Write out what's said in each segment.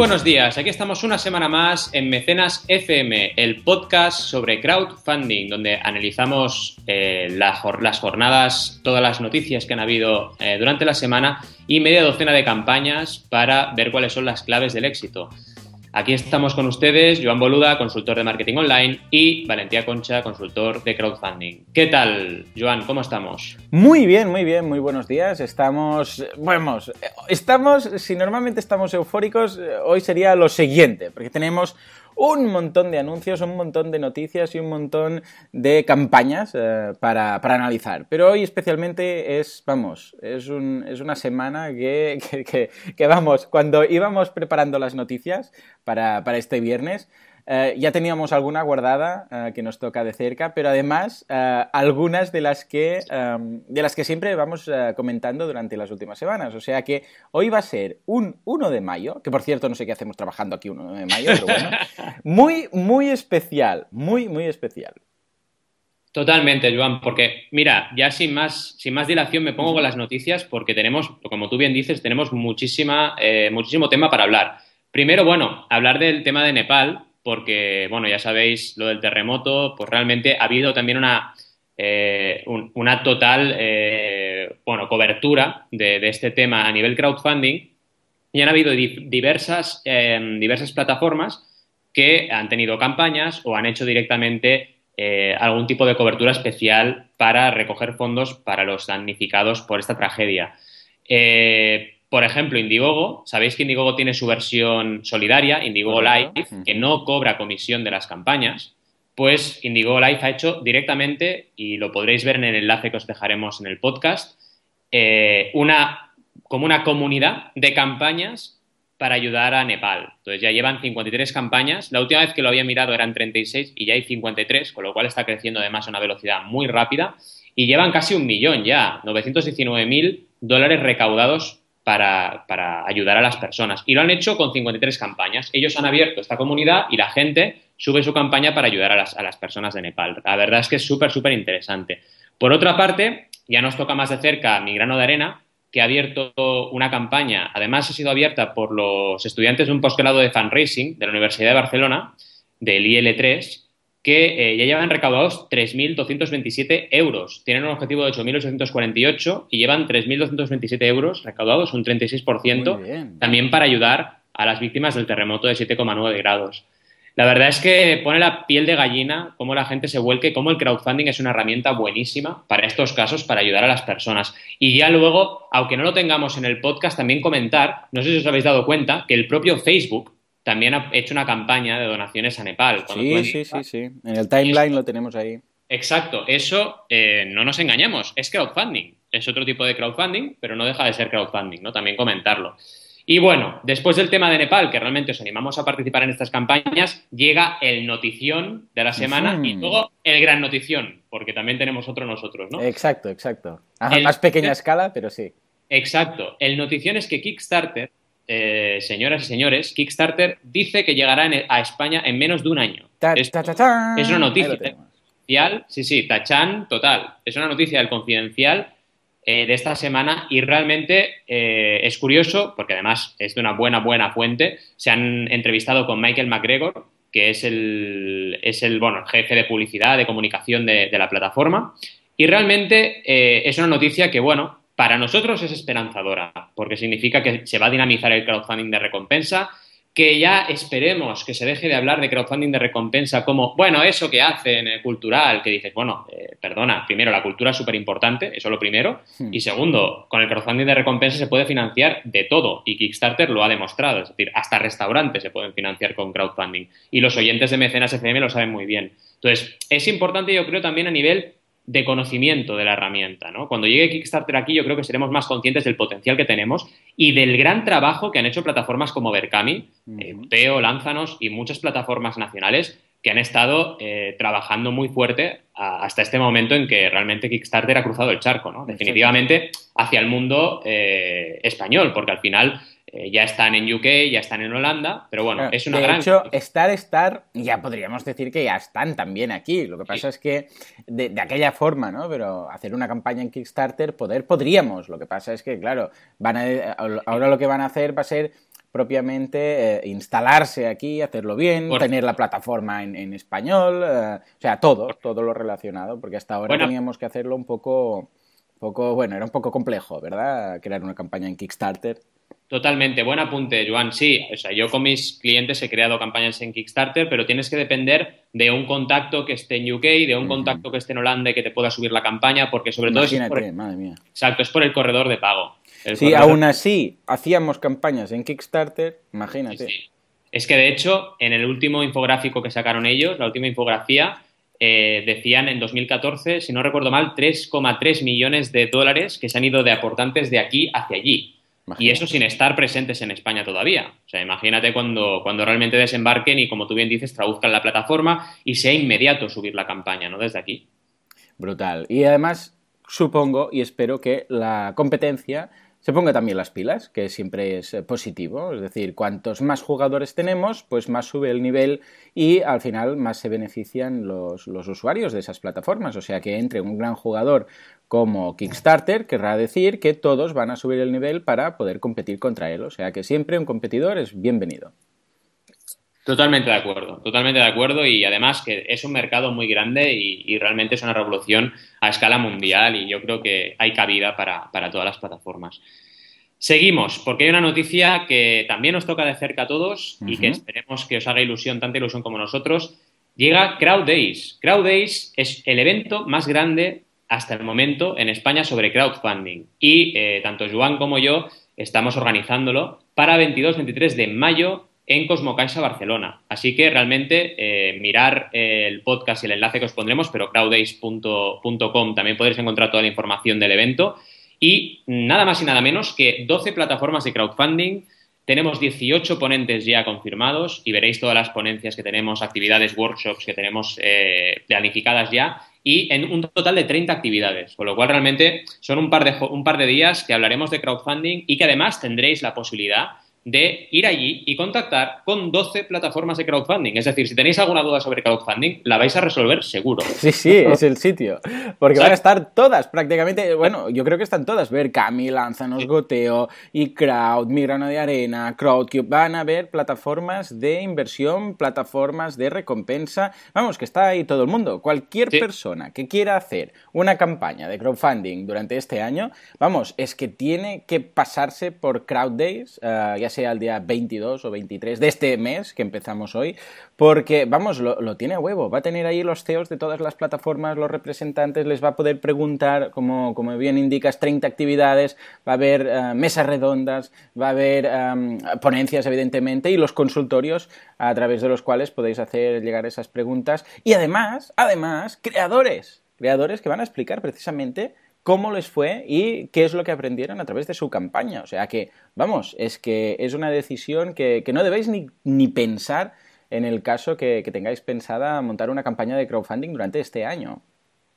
buenos días, aquí estamos una semana más en Mecenas FM, el podcast sobre crowdfunding, donde analizamos eh, las jornadas, todas las noticias que han habido eh, durante la semana y media docena de campañas para ver cuáles son las claves del éxito. Aquí estamos con ustedes, Joan Boluda, consultor de marketing online, y Valentía Concha, consultor de crowdfunding. ¿Qué tal, Joan? ¿Cómo estamos? Muy bien, muy bien, muy buenos días. Estamos, bueno, estamos, si normalmente estamos eufóricos, hoy sería lo siguiente, porque tenemos un montón de anuncios, un montón de noticias y un montón de campañas eh, para, analizar. Pero hoy especialmente es, vamos, es, un, es una semana que, que, vamos, cuando íbamos preparando las noticias para, para este viernes, eh, ya teníamos alguna guardada eh, que nos toca de cerca, pero además eh, algunas de las que em, de las que siempre vamos comentando durante las últimas semanas. O sea que hoy va a ser un 1 de mayo, que por cierto no sé qué hacemos trabajando aquí un 1 de mayo, pero bueno, muy, muy especial, muy, muy especial. Totalmente, Joan, porque mira, ya sin más, sin más dilación me pongo con las noticias porque tenemos, como tú bien dices, tenemos muchísima, muchísimo tema para hablar. Primero, bueno, hablar del tema de Nepal, porque, bueno, ya sabéis, lo del terremoto, pues realmente ha habido también una, eh, una total, eh, bueno, cobertura de, este tema a nivel crowdfunding y han habido diversas, em, diversas plataformas que han tenido campañas o han hecho directamente eh, algún tipo de cobertura especial para recoger fondos para los damnificados por esta tragedia. Por ejemplo, Indiegogo, sabéis que Indiegogo tiene su versión solidaria, Indiegogo Live, que no cobra comisión de las campañas. Pues Indiegogo Live ha hecho directamente, y lo podréis ver en el enlace que os dejaremos en el podcast, eh, una, como una comunidad de campañas para ayudar a Nepal. Entonces ya llevan 53 campañas. La última vez que lo había mirado eran 36 y ya hay 53, con lo cual está creciendo además a una velocidad muy rápida. Y llevan casi un millón ya, 919.000 dólares recaudados para, ayudar a las personas. Y lo han hecho con 53 campañas. Ellos han abierto esta comunidad y la gente sube su campaña para ayudar a las, a las personas de Nepal. La verdad es que es súper, súper interesante. Por otra parte, ya nos toca más de cerca Mi Grano de Arena, que ha abierto una campaña, además ha sido abierta por los estudiantes de un posgrado de fundraising de la Universidad de Barcelona, del IL3, que eh, ya llevan recaudados 3.227 euros. Tienen un objetivo de 8.848 y llevan 3.227 euros recaudados, un 36%, también para ayudar a las víctimas del terremoto de 7,9 grados. La verdad es que pone la piel de gallina cómo la gente se vuelque, cómo el crowdfunding es una herramienta buenísima para estos casos, para ayudar a las personas. Y ya luego, aunque no lo tengamos en el podcast, también comentar, no sé si os habéis dado cuenta, que el propio Facebook también ha hecho una campaña de donaciones a Nepal. Sí, sí, sí, sí. En el timeline lo tenemos ahí. Exacto, eso eh, no nos engañemos, es crowdfunding. Es otro tipo de crowdfunding, pero no deja de ser crowdfunding, ¿no? También comentarlo. Y bueno, después del tema de Nepal, que realmente os animamos a participar en estas campañas, llega el notición de la semana y luego el gran notición, porque también tenemos otro nosotros, ¿no? Exacto, exacto. A más pequeña escala, pero sí. Exacto. El notición es que Kickstarter eh, señoras y señores, Kickstarter dice que llegará a España en menos de un año. es, una noticia confidencial, sí, sí, tachan total. Es una noticia del confidencial eh, de esta semana y realmente eh, es curioso, porque además es de una buena, buena fuente. Se han entrevistado con Michael McGregor, que es el, es el bueno, jefe de publicidad, de comunicación de, de la plataforma. Y realmente es una noticia que, bueno, para nosotros es esperanzadora, porque significa que se va a dinamizar el crowdfunding de recompensa, que ya esperemos que se deje de hablar de crowdfunding de recompensa como, bueno, eso que hacen eh, cultural, que dices, bueno, eh, perdona, primero, la cultura es súper importante, eso es lo primero, hmm. y segundo, con el crowdfunding de recompensa se puede financiar de todo, y Kickstarter lo ha demostrado, es decir, hasta restaurantes se pueden financiar con crowdfunding, y los oyentes de Mecenas FM lo saben muy bien. Entonces, es importante, yo creo, también a nivel de conocimiento de la herramienta. ¿no? Cuando llegue Kickstarter aquí, yo creo que seremos más conscientes del potencial que tenemos y del gran trabajo que han hecho plataformas como Berkami, eh, Teo, Lánzanos y muchas plataformas nacionales que han estado eh, trabajando muy fuerte hasta este momento en que realmente Kickstarter ha cruzado el charco, ¿no? definitivamente hacia el mundo eh, español, porque al final eh, ya están en UK, ya están en Holanda, pero bueno, es una de hecho, Star Star, ya podríamos decir que ya están también aquí. Lo que pasa es que de, aquella forma, ¿no? Pero hacer una campaña en Kickstarter, poder, podríamos. Lo que pasa es que, claro, van a, ahora lo que van a hacer va a ser propiamente eh, instalarse aquí, hacerlo bien, tener la plataforma en, español, eh, o sea, todo, todo lo relacionado, porque hasta ahora teníamos que hacerlo un poco, poco, bueno, era un poco complejo, ¿verdad? Crear una campaña en Kickstarter. Totalmente, buen apunte, Joan. Sí, o sea, yo con mis clientes he creado campañas en Kickstarter, pero tienes que depender de un contacto que esté en UK, de un contacto que esté en Holanda y que te pueda subir la campaña, porque sobre todo es por, madre mía. Exacto, es por el corredor de pago. sí, aún así hacíamos campañas en Kickstarter, imagínate. Es que de hecho, en el último infográfico que sacaron ellos, la última infografía, eh, decían en 2014, si no recuerdo mal, 3,3 millones de dólares que se han ido de aportantes de aquí hacia allí. Y eso sin estar presentes en España todavía. O sea, imagínate cuando, cuando realmente desembarquen y, como tú bien dices, traduzcan la plataforma y sea inmediato subir la campaña, ¿no? Desde aquí. Brutal. Y además, supongo y espero que la competencia se ponga también las pilas, que siempre es eh, positivo. Es decir, cuantos más jugadores tenemos, pues más sube el nivel y al final más se benefician los, los usuarios de esas plataformas. O sea que entre un gran jugador como Kickstarter, querrá decir que todos van a subir el nivel para poder competir contra él. O sea que siempre un competidor es bienvenido. Totalmente de acuerdo, totalmente de acuerdo y además que es un mercado muy grande y, realmente es una revolución a escala mundial y yo creo que hay cabida para, todas las plataformas. Seguimos, porque hay una noticia que también nos toca de cerca a todos y que esperemos que os haga ilusión, tanta ilusión como nosotros. Llega Crowd Days. Crowd Days es el evento más grande hasta el momento en España sobre crowdfunding. Y eh, tanto Joan como yo estamos organizándolo para 22-23 de mayo en Cosmocaixa Barcelona. Así que realmente eh, mirar el podcast y el enlace que os pondremos, pero crowdace.com también podréis encontrar toda la información del evento. Y nada más y nada menos que 12 plataformas de crowdfunding. Tenemos 18 ponentes ya confirmados y veréis todas las ponencias que tenemos, actividades, workshops que tenemos eh, planificadas ya y en un total de 30 actividades, con lo cual realmente son un par de, un par de días que hablaremos de crowdfunding y que además tendréis la posibilidad de ir allí y contactar con 12 plataformas de crowdfunding. Es decir, si tenéis alguna duda sobre crowdfunding, la vais a resolver seguro. Sí, sí, es el sitio. Porque van a estar todas, prácticamente, bueno, yo creo que están todas. Ver Cami, Lanzanos, Goteo, y Crowd, Migrano de Arena, Crowdcube. Van a haber plataformas de inversión, plataformas de recompensa. Vamos, que está ahí todo el mundo. Cualquier persona que quiera hacer una campaña de crowdfunding durante este año, vamos, es que tiene que pasarse por Crowd Days, uh, sea el día 22 o 23 de este mes que empezamos hoy, porque, vamos, lo, tiene a huevo. Va a tener ahí los CEOs de todas las plataformas, los representantes, les va a poder preguntar, como, como bien indicas, 30 actividades, va a haber eh, mesas redondas, va a haber ponencias, evidentemente, y los consultorios a través de los cuales podéis hacer llegar esas preguntas. Y además, además, creadores, creadores que van a explicar precisamente cómo les fue y qué es lo que aprendieron a través de su campaña. O sea que, vamos, es que es una decisión que, no debéis ni, pensar en el caso que, tengáis pensada montar una campaña de crowdfunding durante este año.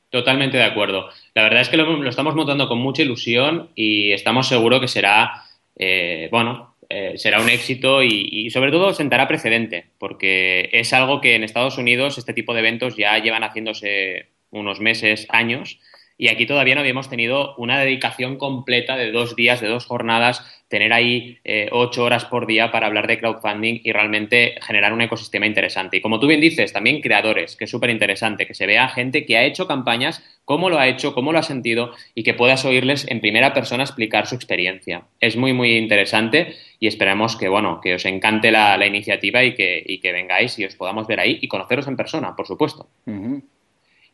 Totalmente de acuerdo. La verdad es que lo, estamos montando con mucha ilusión y estamos seguros que será, eh, bueno, eh, será un éxito y, sobre todo sentará precedente, porque es algo que en Estados Unidos este tipo de eventos ya llevan haciéndose unos meses, años, y aquí todavía no habíamos tenido una dedicación completa de dos días, de dos jornadas, tener ahí eh, ocho horas por día para hablar de crowdfunding y realmente generar un ecosistema interesante. Y como tú bien dices, también creadores, que es súper interesante, que se vea gente que ha hecho campañas, cómo lo ha hecho, cómo lo ha sentido y que puedas oírles en primera persona explicar su experiencia. Es muy, muy interesante y esperamos que, bueno, que os encante la, iniciativa y que, que, vengáis y os podamos ver ahí y conoceros en persona, por supuesto.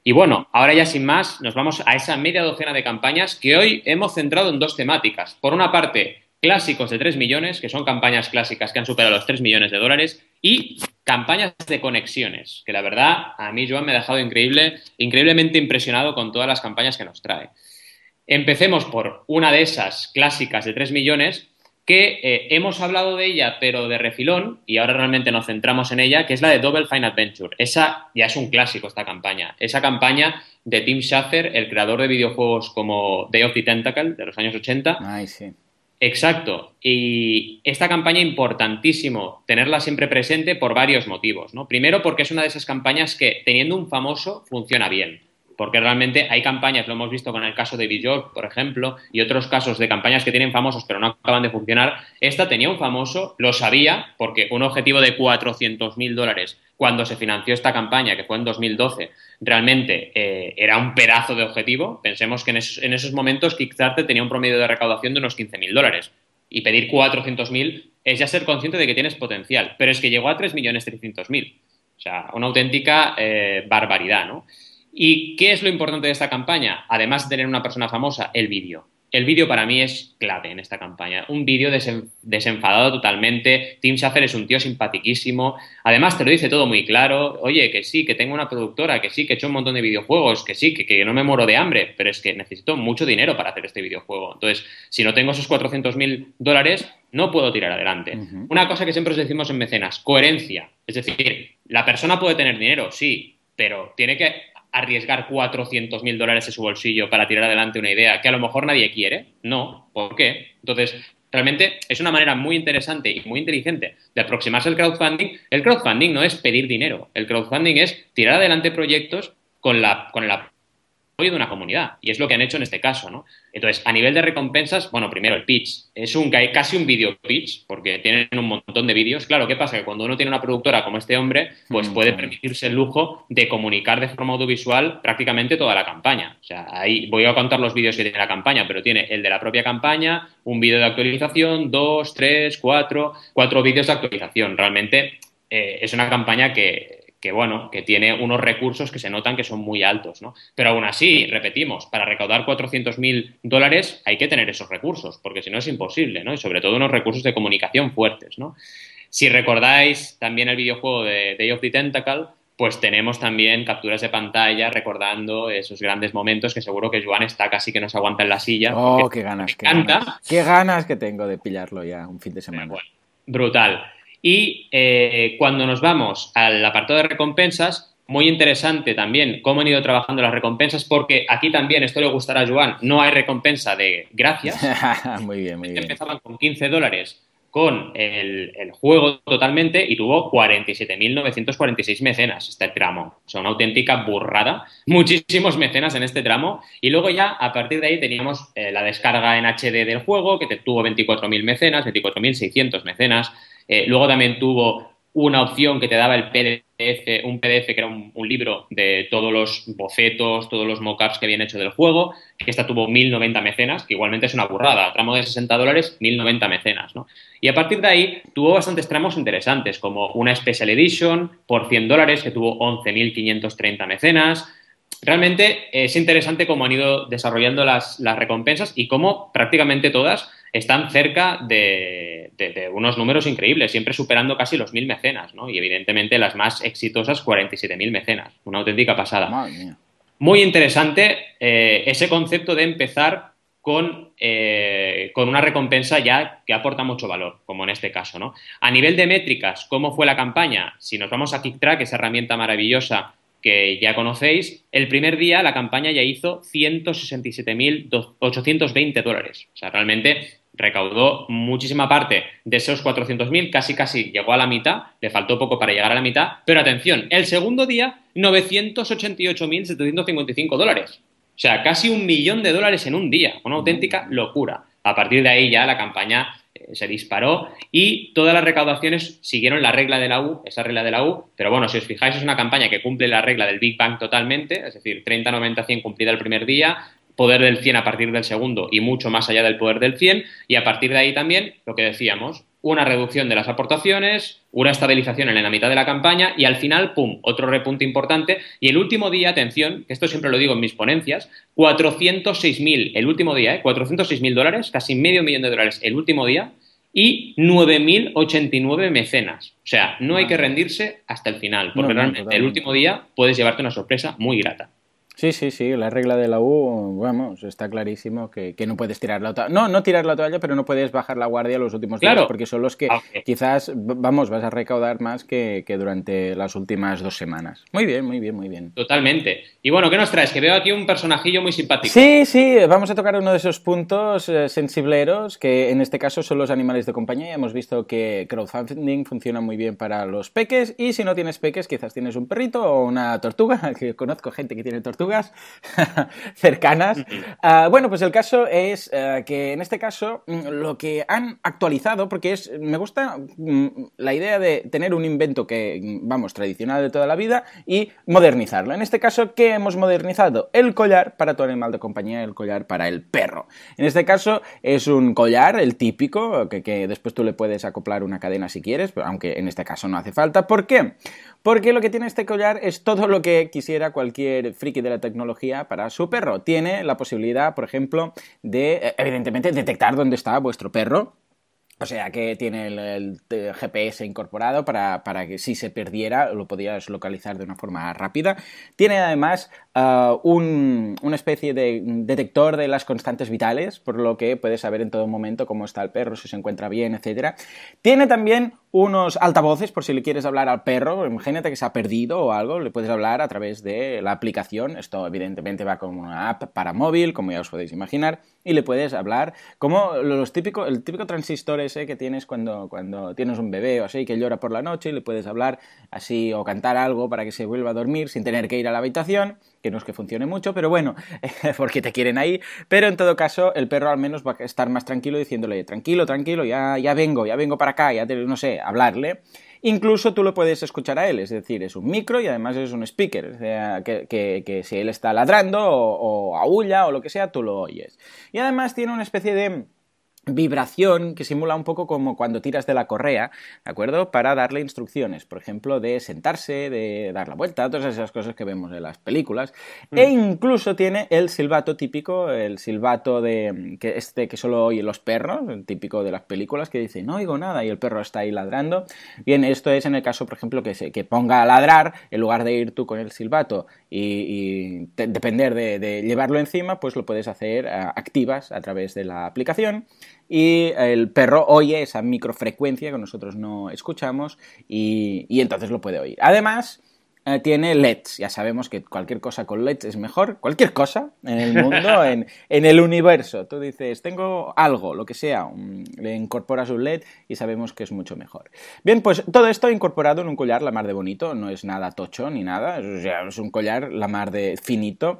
Y bueno, ahora ya sin más, nos vamos a esa media docena de campañas que hoy hemos centrado en dos temáticas. Por una parte, clásicos de 3 millones, que son campañas clásicas que han superado los 3 millones de dólares, y campañas de conexiones, que la verdad a mí Joan me ha dejado increíble, increíblemente impresionado con todas las campañas que nos trae. Empecemos por una de esas clásicas de 3 millones, que eh, hemos hablado de ella, pero de refilón, y ahora realmente nos centramos en ella, que es la de Double Fine Adventure. Esa ya es un clásico, esta campaña. Esa campaña de Tim Schafer, el creador de videojuegos como Day of the Tentacle, de los años 80. Ay, sí. Exacto. Y esta campaña importantísimo tenerla siempre presente por varios motivos. ¿no? Primero, porque es una de esas campañas que, teniendo un famoso, funciona bien. Porque realmente hay campañas, lo hemos visto con el caso de Bjork, por ejemplo, y otros casos de campañas que tienen famosos pero no acaban de funcionar. Esta tenía un famoso, lo sabía, porque un objetivo de 400.000 dólares cuando se financió esta campaña, que fue en 2012, realmente eh, era un pedazo de objetivo. Pensemos que en esos, en esos momentos Kickstarter tenía un promedio de recaudación de unos 15.000 dólares. Y pedir 400.000 es ya ser consciente de que tienes potencial. Pero es que llegó a 3.300.000. O sea, una auténtica eh, barbaridad, ¿no? ¿Y qué es lo importante de esta campaña? Además de tener una persona famosa, el vídeo. El vídeo para mí es clave en esta campaña. Un vídeo desenfadado totalmente. Tim Schafer es un tío simpatiquísimo. Además, te lo dice todo muy claro. Oye, que sí, que tengo una productora, que sí, que he hecho un montón de videojuegos, que sí, que, no me muero de hambre, pero es que necesito mucho dinero para hacer este videojuego. Entonces, si no tengo esos 400 mil dólares, no puedo tirar adelante. Una cosa que siempre os decimos en mecenas, coherencia. Es decir, la persona puede tener dinero, sí, pero tiene que arriesgar 400 mil dólares de su bolsillo para tirar adelante una idea que a lo mejor nadie quiere. No, ¿por qué? Entonces, realmente es una manera muy interesante y muy inteligente de aproximarse al crowdfunding. El crowdfunding no es pedir dinero, el crowdfunding es tirar adelante proyectos con, la, con el de una comunidad. Y es lo que han hecho en este caso, ¿no? Entonces, a nivel de recompensas, bueno, primero el pitch. Es un casi un video pitch, porque tienen un montón de vídeos. Claro, ¿qué pasa? Que cuando uno tiene una productora como este hombre, pues mm, puede permitirse el lujo de comunicar de forma audiovisual prácticamente toda la campaña. O sea, ahí voy a contar los vídeos que tiene la campaña, pero tiene el de la propia campaña, un vídeo de actualización, dos, tres, cuatro, cuatro vídeos de actualización. Realmente eh, es una campaña que que bueno, que tiene unos recursos que se notan que son muy altos, ¿no? Pero aún así, repetimos, para recaudar 400.000 dólares hay que tener esos recursos, porque si no es imposible, ¿no? Y sobre todo unos recursos de comunicación fuertes, ¿no? Si recordáis también el videojuego de Day of the Tentacle, pues tenemos también capturas de pantalla recordando esos grandes momentos que seguro que Joan está casi que no se aguanta en la silla. Oh, qué ganas, qué ganas, qué ganas que tengo de pillarlo ya un fin de semana. brutal. Y eh, cuando nos vamos al apartado de recompensas, muy interesante también cómo han ido trabajando las recompensas, porque aquí también, esto le gustará a Joan, no hay recompensa de gracias. muy bien, muy bien. Empezaban con 15 dólares con el, juego totalmente y tuvo 47.946 mecenas este tramo. O sea, una auténtica burrada. Muchísimos mecenas en este tramo. Y luego ya, a partir de ahí, teníamos eh, la descarga en HD del juego, que tuvo 24.000 mecenas, 24.600 mecenas. Eh, luego también tuvo una opción que te daba el PDF, un PDF que era un, libro de todos los bocetos, todos los mockups que habían hecho del juego, que esta tuvo 1090 mecenas, que igualmente es una burrada, tramo de 60 dólares, 1090 mecenas, ¿no? Y a partir de ahí tuvo bastantes tramos interesantes, como una Special Edition por 100 dólares, que tuvo 11.530 mecenas, realmente es interesante cómo han ido desarrollando las, las, recompensas y cómo prácticamente todas están cerca de, unos números increíbles, siempre superando casi los mil mecenas, ¿no? Y evidentemente las más exitosas, 47.000 mecenas. Una auténtica pasada. Muy interesante eh, ese concepto de empezar con, eh, con, una recompensa ya que aporta mucho valor, como en este caso, ¿no? A nivel de métricas, ¿cómo fue la campaña? Si nos vamos a KickTrack, esa herramienta maravillosa que ya conocéis, el primer día la campaña ya hizo 167.820 dólares. O sea, realmente recaudó muchísima parte de esos 400.000, casi casi llegó a la mitad, le faltó poco para llegar a la mitad, pero atención, el segundo día 988.755 dólares. O sea, casi un millón de dólares en un día, una auténtica locura. A partir de ahí ya la campaña se disparó y todas las recaudaciones siguieron la regla de la U, esa regla de la U, pero bueno, si os fijáis es una campaña que cumple la regla del Big Bang totalmente, es decir, 30, 90, 100 cumplida el primer día, poder del 100 a partir del segundo y mucho más allá del poder del 100 y a partir de ahí también lo que decíamos, una reducción de las aportaciones, una estabilización en la mitad de la campaña y al final, ¡pum!, otro repunte importante. Y el último día, atención, que esto siempre lo digo en mis ponencias, 406.000 el último día, ¿eh? 406.000 dólares, casi medio millón de dólares el último día y 9.089 mecenas. O sea, no hay que rendirse hasta el final, porque realmente el último día puedes llevarte una sorpresa muy grata. Sí, sí, sí, la regla de la U, vamos, está clarísimo que, no puedes tirar la toalla. No, no tirar la toalla, pero no puedes bajar la guardia los últimos días, porque son los que ah, quizás, vamos, vas a recaudar más que, durante las últimas dos semanas. Muy bien, muy bien, muy bien. Totalmente. Y bueno, ¿qué nos traes? Que veo aquí un personajillo muy simpático. Sí, sí, vamos a tocar uno de esos puntos eh, sensibleros, que en este caso son los animales de compañía. Hemos visto que crowdfunding funciona muy bien para los peques, y si no tienes peques, quizás tienes un perrito o una tortuga, que conozco gente que tiene tortuga cercanas. Ah, bueno, pues el caso es eh, que en este caso mm, lo que han actualizado, porque es, me gusta mm, la idea de tener un invento que, mm, vamos, tradicional de toda la vida y modernizarlo. En este caso, ¿qué hemos modernizado? El collar para tu animal de compañía, el collar para el perro. En este caso es un collar, el típico, que, que después tú le puedes acoplar una cadena si quieres, aunque en este caso no hace falta. ¿Por qué? Porque lo que tiene este collar es todo lo que quisiera cualquier friki de la tecnología para su perro. Tiene la posibilidad, por ejemplo, de, eh, evidentemente, detectar dónde está vuestro perro o sea que tiene el, GPS incorporado para, que si se perdiera lo podías localizar de una forma rápida. Tiene además uh, una especie de detector de las constantes vitales, por lo que puedes saber en todo momento cómo está el perro, si se encuentra bien, etc. Tiene también unos altavoces por si le quieres hablar al perro. Imagínate que se ha perdido o algo, le puedes hablar a través de la aplicación. Esto evidentemente va con una app para móvil, como ya os podéis imaginar, y le puedes hablar como los típicos, el típico transistor ese que tienes cuando, cuando tienes un bebé o así que llora por la noche y le puedes hablar así o cantar algo para que se vuelva a dormir sin tener que ir a la habitación que no es que funcione mucho, pero bueno, porque te quieren ahí, pero en todo caso el perro al menos va a estar más tranquilo diciéndole, tranquilo, tranquilo, ya, ya vengo, ya vengo para acá, ya te, no sé, hablarle. Incluso tú lo puedes escuchar a él, es decir, es un micro y además es un speaker, sea, que, si él está ladrando o, o aúlla o lo que sea, tú lo oyes. Y además tiene una especie de vibración que simula un poco como cuando tiras de la correa, ¿de acuerdo? Para darle instrucciones, por ejemplo, de sentarse, de dar la vuelta, todas esas cosas que vemos en las películas. Mm. E incluso tiene el silbato típico, el silbato de que este que solo oyen los perros, el típico de las películas que dice no oigo nada y el perro está ahí ladrando. Bien, esto es en el caso, por ejemplo, que se que ponga a ladrar en lugar de ir tú con el silbato y, depender de, de, llevarlo encima, pues lo puedes hacer activas a través de la aplicación y el perro oye esa microfrecuencia que nosotros no escuchamos y, entonces lo puede oír. Además, eh, tiene LEDs. Ya sabemos que cualquier cosa con LEDs es mejor. Cualquier cosa en el mundo, en, el universo. Tú dices, tengo algo, lo que sea, le incorporas un LED y sabemos que es mucho mejor. Bien, pues todo esto incorporado en un collar la mar de bonito. No es nada tocho ni nada. es un collar la mar de finito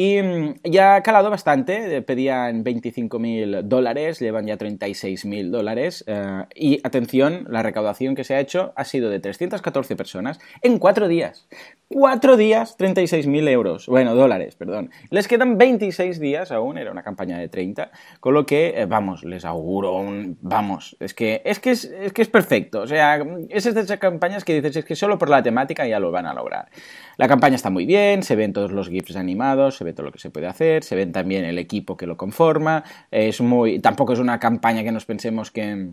y mm, ya ha calado bastante, pedían 25.000 dólares, llevan ya 36.000 dólares. Eh, y atención, la recaudación que se ha hecho ha sido de 314 personas en cuatro días. Cuatro días, 36.000 euros. Bueno, dólares, perdón. Les quedan 26 días aún, era una campaña de 30, con lo que, eh, vamos, les auguro un... Vamos, es que es, que es, que es perfecto. O sea, es de esas campañas que dices, es que solo por la temática ya lo van a lograr. La campaña está muy bien, se ven todos los GIFs animados, todo lo que se puede hacer, se ven también el equipo que lo conforma. Es muy... Tampoco es una campaña que nos pensemos que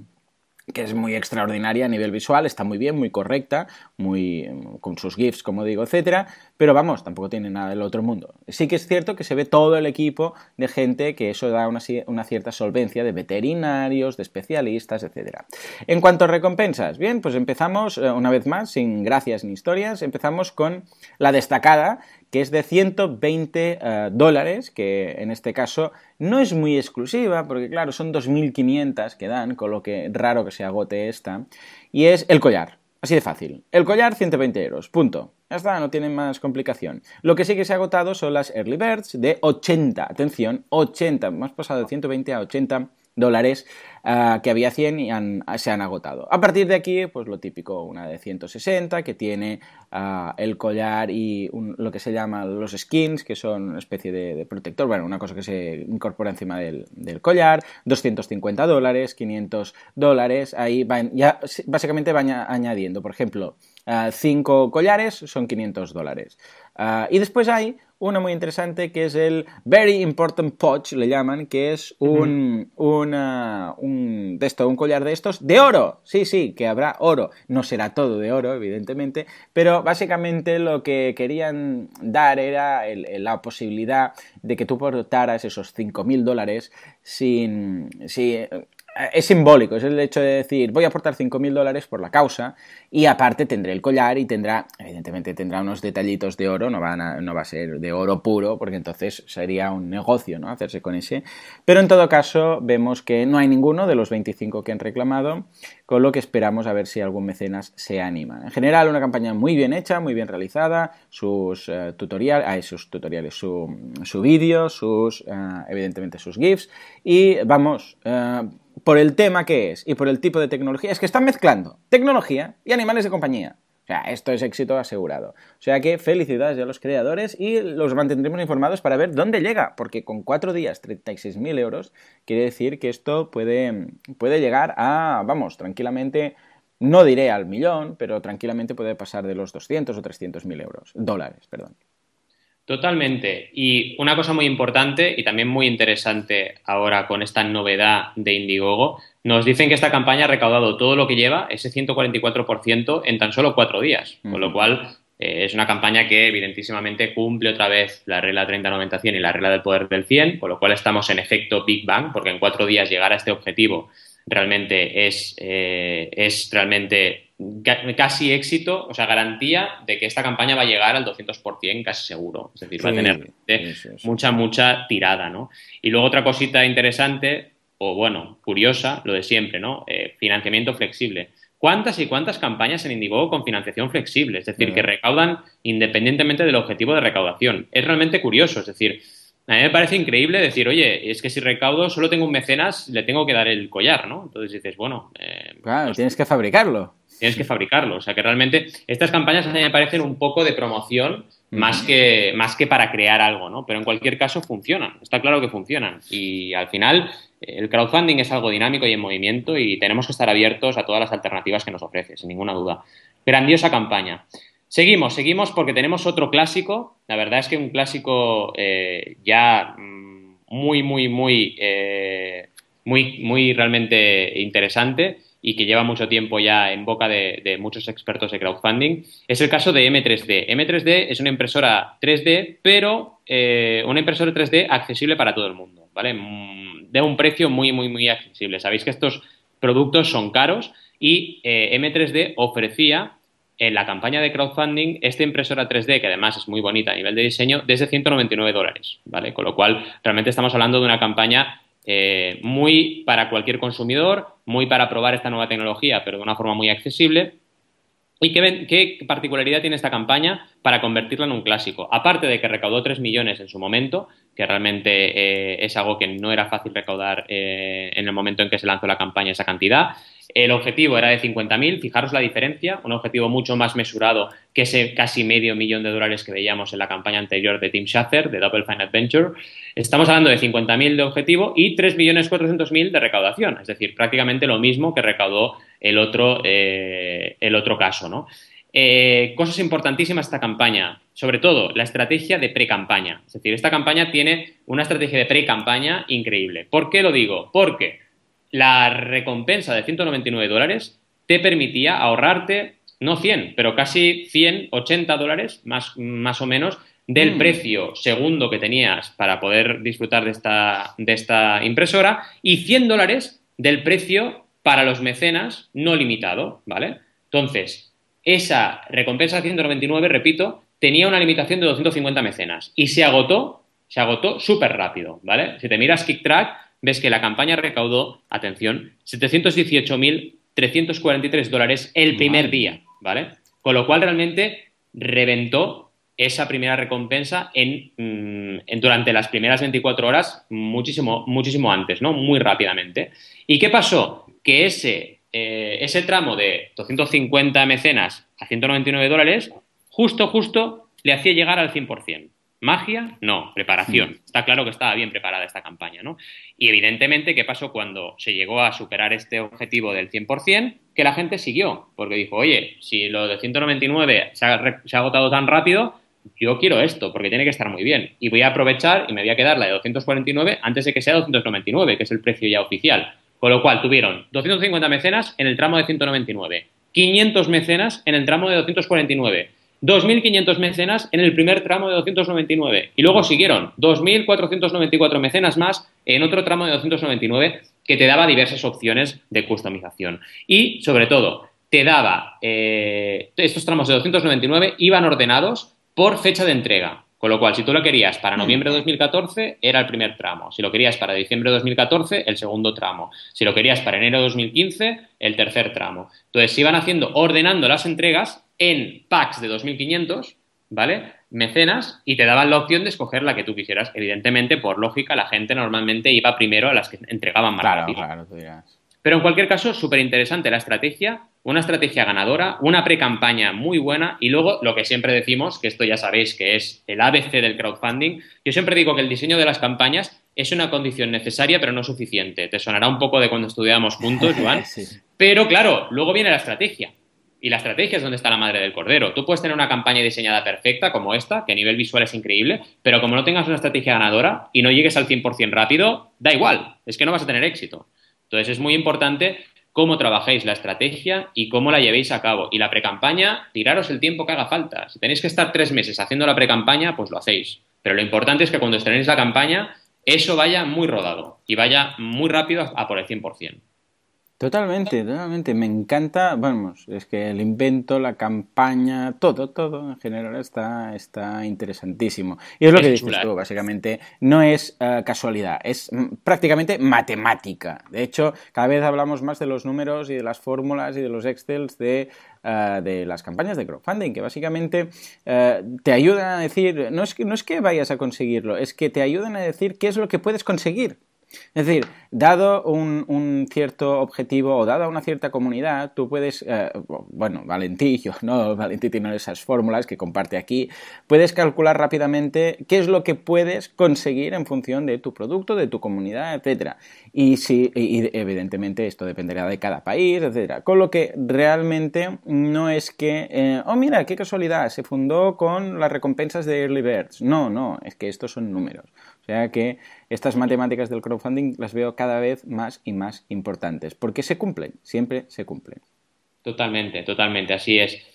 que es muy extraordinaria a nivel visual, está muy bien, muy correcta, muy con sus GIFs, como digo, etcétera, pero vamos, tampoco tiene nada del otro mundo. Sí que es cierto que se ve todo el equipo de gente que eso da una, una cierta solvencia de veterinarios, de especialistas, etcétera. En cuanto a recompensas, bien, pues empezamos eh, una vez más, sin gracias ni historias, empezamos con la destacada, que es de 120 eh, dólares, que en este caso no es muy exclusiva, porque claro, son 2.500 que dan, con lo que raro que se agote esta, y es el collar. Así de fácil. El collar, 120 euros. Punto. Ya está, no tiene más complicación. Lo que sí que se ha agotado son las Early Birds de 80. Atención, 80. Hemos pasado de 120 a 80 dólares ah, que había 100 y se han agotado. A partir de aquí, pues lo típico, una de 160 que tiene ah, el collar y lo que se llama los skins, que son una especie de, protector, bueno, una cosa que se incorpora encima del, collar, 250 dólares, 500 dólares, ahí van, ya básicamente van añadiendo, por ejemplo, 5 ah, collares son 500 dólares. y después hay una muy interesante que es el Very Important Pouch, le llaman, que es un, un, de esto, un collar de estos de oro. Sí, sí, que habrá oro. No será todo de oro, evidentemente, pero básicamente lo que querían dar era la posibilidad de que tú portaras esos 5.000 dólares sin, es simbólico, es el hecho de decir, voy a aportar 5.000 dólares por la causa y aparte tendré el collar y tendrá, evidentemente tendrá unos detallitos de oro, no, no va a ser de oro puro, porque entonces sería un negocio, ¿no? Hacerse con ese. Pero en todo caso, vemos que no hay ninguno de los 25 que han reclamado, con lo que esperamos a ver si algún mecenas se anima. En general, una campaña muy bien hecha, muy bien realizada, sus eh, tutoriales, sus tutoriales, su, su vídeo, sus, eh, evidentemente sus GIFs, y vamos, eh, por el tema que es y por el tipo de tecnología, es que están mezclando tecnología y animales de compañía. O sea, esto es éxito asegurado. O sea que felicidades a los creadores y los mantendremos informados para ver dónde llega, porque con cuatro días 36.000 euros quiere decir que esto puede, puede llegar a, vamos, tranquilamente, no diré al millón, pero tranquilamente puede pasar de los 200 o 300.000 euros, dólares, perdón. Totalmente. Y una cosa muy importante y también muy interesante ahora con esta novedad de Indiegogo, nos dicen que esta campaña ha recaudado todo lo que lleva, ese 144%, en tan solo cuatro días. Con lo cual, eh, es una campaña que evidentísimamente cumple otra vez la regla 30-90-100 y la regla del poder del 100, con lo cual estamos en efecto Big Bang, porque en cuatro días llegar a este objetivo realmente es, eh, es realmente casi éxito, o sea, garantía de que esta campaña va a llegar al 200% casi seguro. Es decir, va a tener mucha, mucha tirada, ¿no? Y luego otra cosita interesante, o bueno, curiosa, lo de siempre, ¿no? Eh, financiamiento flexible. ¿Cuántas y cuántas campañas en Indiegogo con financiación flexible? Es decir, que recaudan independientemente del objetivo de recaudación. Es realmente curioso, es decir, a mí me parece increíble decir, oye, es que si recaudo solo tengo un mecenas, le tengo que dar el collar, ¿no? Entonces dices, bueno... Eh, claro, pues tienes que fabricarlo. Tienes que fabricarlo. O sea que realmente estas campañas a mí me parecen un poco de promoción más, que, más que para crear algo, ¿no? Pero en cualquier caso funcionan. Está claro que funcionan. Y al final el crowdfunding es algo dinámico y en movimiento y tenemos que estar abiertos a todas las alternativas que nos ofrece, sin ninguna duda. Grandiosa campaña. Seguimos, seguimos porque tenemos otro clásico. La verdad es que un clásico eh, ya mm, muy, muy, muy, eh, muy, muy realmente interesante y que lleva mucho tiempo ya en boca de, muchos expertos de crowdfunding, es el caso de M3D. M3D es una impresora 3D, pero eh, una impresora 3D accesible para todo el mundo, ¿vale? Mm, de un precio muy, muy, muy accesible. Sabéis que estos productos son caros y M3D ofrecía en la campaña de crowdfunding esta impresora 3D, que además es muy bonita a nivel de diseño, desde 199 dólares, ¿vale? Con lo cual, realmente estamos hablando de una campaña eh, muy para cualquier consumidor, muy para probar esta nueva tecnología, pero de una forma muy accesible. ¿Y qué, qué, particularidad tiene esta campaña para convertirla en un clásico? Aparte de que recaudó 3 millones en su momento, que realmente eh, es algo que no era fácil recaudar eh, en el momento en que se lanzó la campaña esa cantidad, el objetivo era de 50.000, fijaros la diferencia, un objetivo mucho más mesurado que ese casi medio millón de dólares que veíamos en la campaña anterior de Team Schafer, de Double Fine Adventure. Estamos hablando de 50.000 de objetivo y 3.400.000 de recaudación, es decir, prácticamente lo mismo que recaudó el otro, eh, el otro caso. ¿no? Eh, cosas importantísimas esta campaña, sobre todo la estrategia de pre-campaña. Es decir, esta campaña tiene una estrategia de pre-campaña increíble. ¿Por qué lo digo? Porque la recompensa de 199 dólares te permitía ahorrarte, no 100, pero casi 100, 80 dólares más, más o menos del mm. precio segundo que tenías para poder disfrutar de esta, de esta impresora y 100 dólares del precio para los mecenas no limitado, ¿vale? Entonces, esa recompensa de 199, repito, tenía una limitación de 250 mecenas y se agotó, se agotó súper rápido, ¿vale? Si te miras KickTrack, ves que la campaña recaudó, atención, 718.343 dólares el primer día, ¿vale? Con lo cual realmente reventó esa primera recompensa mm, en, durante las primeras 24 horas muchísimo, muchísimo antes, ¿no? Muy rápidamente. ¿Y qué pasó? Que ese, eh, ese tramo de 250 mecenas a 199 dólares, justo, justo, le hacía llegar al 100%. ¿Magia? No, preparación. Mm. Está claro que estaba bien preparada esta campaña, ¿no? Y evidentemente, ¿qué pasó cuando se llegó a superar este objetivo del 100%? Que la gente siguió, porque dijo, oye, si lo de 199 se ha, se ha agotado tan rápido, yo quiero esto, porque tiene que estar muy bien. Y voy a aprovechar y me voy a quedar la de 249 antes de que sea 299, que es el precio ya oficial. Con lo cual tuvieron 250 mecenas en el tramo de 199, 500 mecenas en el tramo de 249, 2.500 mecenas en el primer tramo de 299 y luego siguieron 2.494 mecenas más en otro tramo de 299 que te daba diversas opciones de customización. Y, sobre todo, te daba, eh, estos tramos de 299 iban ordenados por fecha de entrega. Con lo cual, si tú lo querías para noviembre de 2014, era el primer tramo. Si lo querías para diciembre de 2014, el segundo tramo. Si lo querías para enero de 2015, el tercer tramo. Entonces, se iban haciendo, ordenando las entregas en packs de 2500, ¿vale? Mecenas, y te daban la opción de escoger la que tú quisieras. Evidentemente, por lógica, la gente normalmente iba primero a las que entregaban más rápido. Claro, tú dirás. Pero en cualquier caso, súper interesante la estrategia, una estrategia ganadora, una pre-campaña muy buena y luego lo que siempre decimos, que esto ya sabéis que es el ABC del crowdfunding, yo siempre digo que el diseño de las campañas es una condición necesaria pero no suficiente. Te sonará un poco de cuando estudiábamos juntos, Juan, pero claro, luego viene la estrategia. Y la estrategia es donde está la madre del cordero. Tú puedes tener una campaña diseñada perfecta como esta, que a nivel visual es increíble, pero como no tengas una estrategia ganadora y no llegues al 100% rápido, da igual, es que no vas a tener éxito. Entonces es muy importante cómo trabajéis la estrategia y cómo la llevéis a cabo. Y la precampaña, tiraros el tiempo que haga falta. Si tenéis que estar tres meses haciendo la precampaña, pues lo hacéis. Pero lo importante es que cuando estrenéis la campaña, eso vaya muy rodado y vaya muy rápido a por el 100%. Totalmente, totalmente. Me encanta, vamos, es que el invento, la campaña, todo, todo en general está, está interesantísimo. Y es lo que dices tú, básicamente, no es eh, casualidad, es mm, prácticamente matemática. De hecho, cada vez hablamos más de los números y de las fórmulas y de los excels de, eh, de las campañas de crowdfunding, que básicamente eh, te ayudan a decir, no es, que, no es que vayas a conseguirlo, es que te ayudan a decir qué es lo que puedes conseguir. Es decir, dado un, cierto objetivo o dada una cierta comunidad, tú puedes, eh, bueno, Valentillo, ¿no? Valentí tiene esas fórmulas que comparte aquí, puedes calcular rápidamente qué es lo que puedes conseguir en función de tu producto, de tu comunidad, etcétera. Y si, evidentemente esto dependerá de cada país, etcétera. Con lo que realmente no es que, eh, oh mira, qué casualidad, se fundó con las recompensas de Early Birds. No, no, es que estos son números. O sea que estas matemáticas del crowdfunding las veo cada vez más y más importantes, porque se cumplen, siempre se cumplen. Totalmente, totalmente, así es.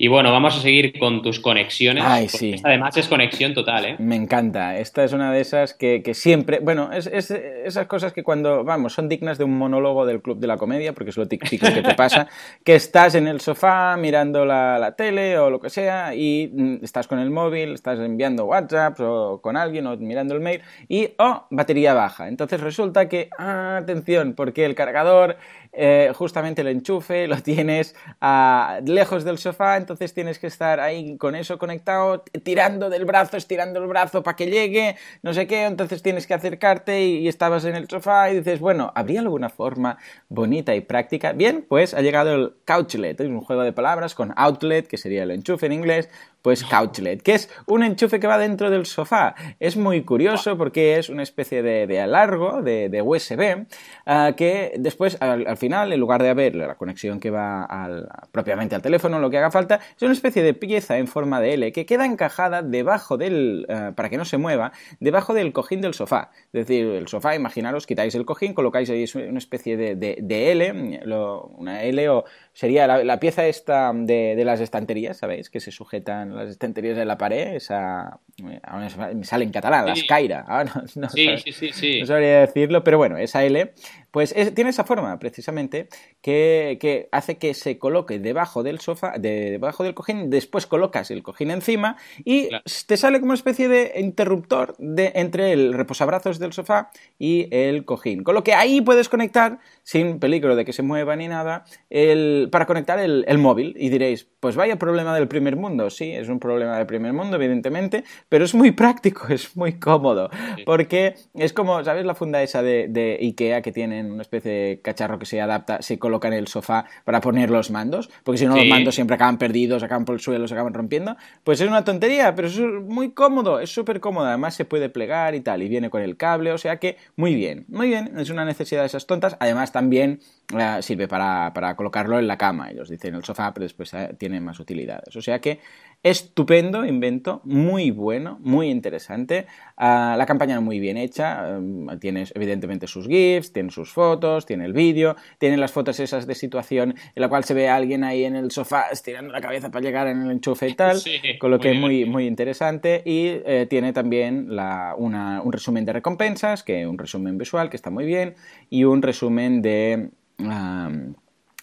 Y bueno, vamos a seguir con tus conexiones. Ay, sí. Esta además es conexión total, ¿eh? Me encanta. Esta es una de esas que, siempre. Bueno, es, esas cosas que cuando. Vamos, son dignas de un monólogo del Club de la Comedia, porque es lo típico que te pasa. que estás en el sofá mirando la, tele o lo que sea y mm, estás con el móvil, estás enviando WhatsApp o con alguien o mirando el mail y. ¡Oh! Batería baja. Entonces resulta que. Ah, atención, porque el cargador eh, justamente el enchufe lo tienes ah, lejos del sofá, entonces tienes que estar ahí con eso conectado, tirando del brazo, estirando el brazo para que llegue, no sé qué, entonces tienes que acercarte y, estabas en el sofá y dices, bueno, ¿habría alguna forma bonita y práctica? Bien, pues ha llegado el couchlet, es un juego de palabras con outlet, que sería el enchufe en inglés, pues couchlet, que es un enchufe que va dentro del sofá. Es muy curioso porque es una especie de, de alargo, de, USB, ah, que después, al, final, en lugar de haber la conexión que va al, propiamente al teléfono, lo que haga falta, es una especie de pieza en forma de L que queda encajada debajo del, ah, para que no se mueva, debajo del cojín del sofá. Es decir, el sofá, imaginaros, quitáis el cojín, colocáis ahí una especie de, de, L, una L o sería la, pieza esta de, de las estanterías, ¿sabéis? Que se sujetan las estanterías de la pared, esa, me sale en catalán, la escaira, ah, no, sí, sí, sí, no, sabría decirlo, pero bueno, esa L, pues tiene esa forma precisamente que, hace que se coloque debajo del sofá, debajo del cojín, después colocas el cojín encima y te sale como una especie de interruptor de, entre el reposabrazos del sofá y el cojín, con lo que ahí puedes conectar, sin peligro de que se mueva ni nada, el, para conectar el, el móvil. Y diréis, pues vaya problema del primer mundo, sí, es un problema del primer mundo, evidentemente, pero es muy práctico, es muy cómodo, porque es como, ¿sabes la funda esa de, Ikea que tienen una especie de cacharro que se adapta, se coloca en el sofá para poner los mandos? Porque si no los mandos siempre acaban perdidos, acaban por el suelo, se acaban rompiendo. Pues es una tontería, pero es muy cómodo, es súper cómodo, además se puede plegar y tal, y viene con el cable, o sea que muy bien, muy bien, es una necesidad de esas tontas, además también eh, sirve para, colocarlo en la cama, ellos dicen el sofá, pero después eh, tiene más utilidades, o sea que Estupendo invento, muy bueno, muy interesante. Ah, la campaña muy bien hecha. Em, tienes evidentemente sus GIFs, tiene sus fotos, tiene el vídeo, tiene las fotos esas de situación en la cual se ve a alguien ahí en el sofá estirando la cabeza para llegar en el enchufe y tal, con lo que es muy, muy interesante. Y eh, tiene también un resumen de recompensas, que un resumen visual que está muy bien, y un resumen de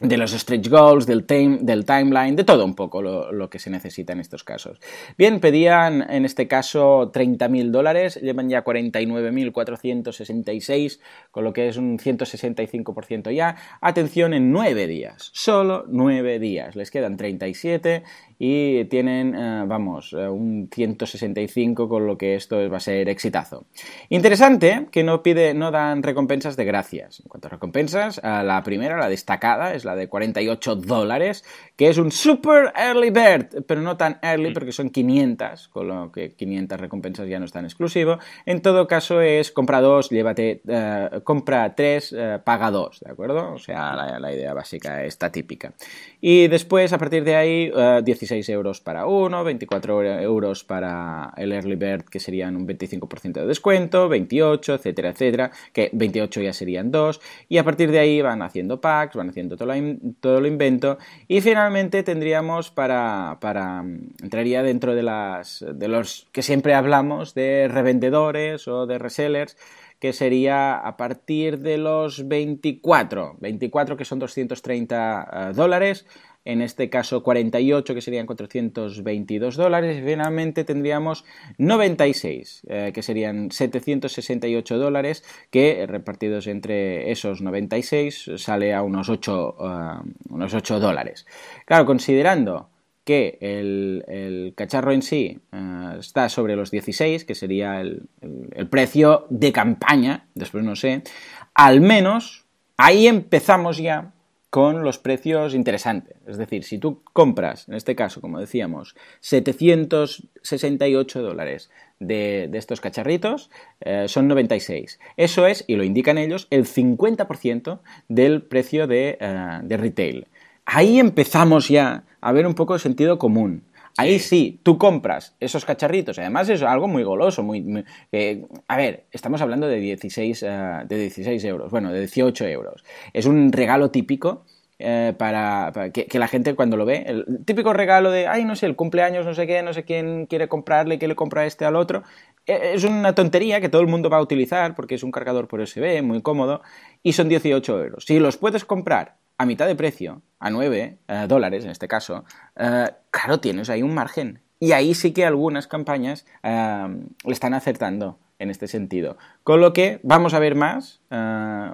de los stretch goals, del, del timeline, de todo un poco lo, que se necesita en estos casos. Bien, pedían en este caso 30.000 dólares, llevan ya 49.466, con lo que es un 165% ya. Atención, en 9 días, solo 9 días, les quedan 37 y tienen, eh, vamos, eh, un 165 con lo que esto va a ser exitazo. Interesante que no pide, no dan recompensas de gracias. En cuanto a recompensas, la primera, la destacada, es la de 48 dólares, que es un super early bird, pero no tan early porque son 500, con lo que 500 recompensas ya no están exclusivo. En todo caso es compra dos, llévate, eh, compra tres, paga dos, ¿de acuerdo? O sea, la, la, idea básica está típica. Y después, a partir de ahí, 16 16 euros para uno, 24 euros para el Early Bird, que serían un 25% de descuento, 28, etcétera, etcétera, que 28 ya serían dos, y a partir de ahí van haciendo packs, van haciendo todo, todo lo invento, y finalmente tendríamos para, para, entraría dentro de las, de los que siempre hablamos, de revendedores o de resellers, que sería a partir de los 24, 24 que son 230 eh, dólares, en este caso 48 que serían 422 dólares y finalmente tendríamos 96 eh, que serían 768 dólares que repartidos entre esos 96 sale a unos 8, eh, unos 8 dólares. Claro, considerando que el, cacharro en sí eh, está sobre los 16, que sería el, el precio de campaña, después no sé, al menos ahí empezamos ya con los precios interesantes. Es decir, si tú compras, en este caso, como decíamos, 768 dólares de, estos cacharritos, eh, son 96. Eso es, y lo indican ellos, el 50% del precio de, eh, de retail. Ahí empezamos ya a ver un poco de sentido común. Ahí sí, tú compras esos cacharritos. Además es algo muy goloso. Muy, a ver, estamos hablando de 16, eh, de 16 euros. Bueno, de 18 euros. Es un regalo típico eh, para, que, la gente cuando lo ve, el típico regalo de, ay, no sé, el cumpleaños, no sé qué, no sé quién quiere comprarle, qué le compra este al otro, eh, es una tontería que todo el mundo va a utilizar porque es un cargador por USB, muy cómodo, y son 18 euros. Si los puedes comprar a mitad de precio, a 9 eh, dólares en este caso, eh, claro, tienes ahí un margen. Y ahí sí que algunas campañas eh, le están acertando en este sentido. Con lo que vamos a ver más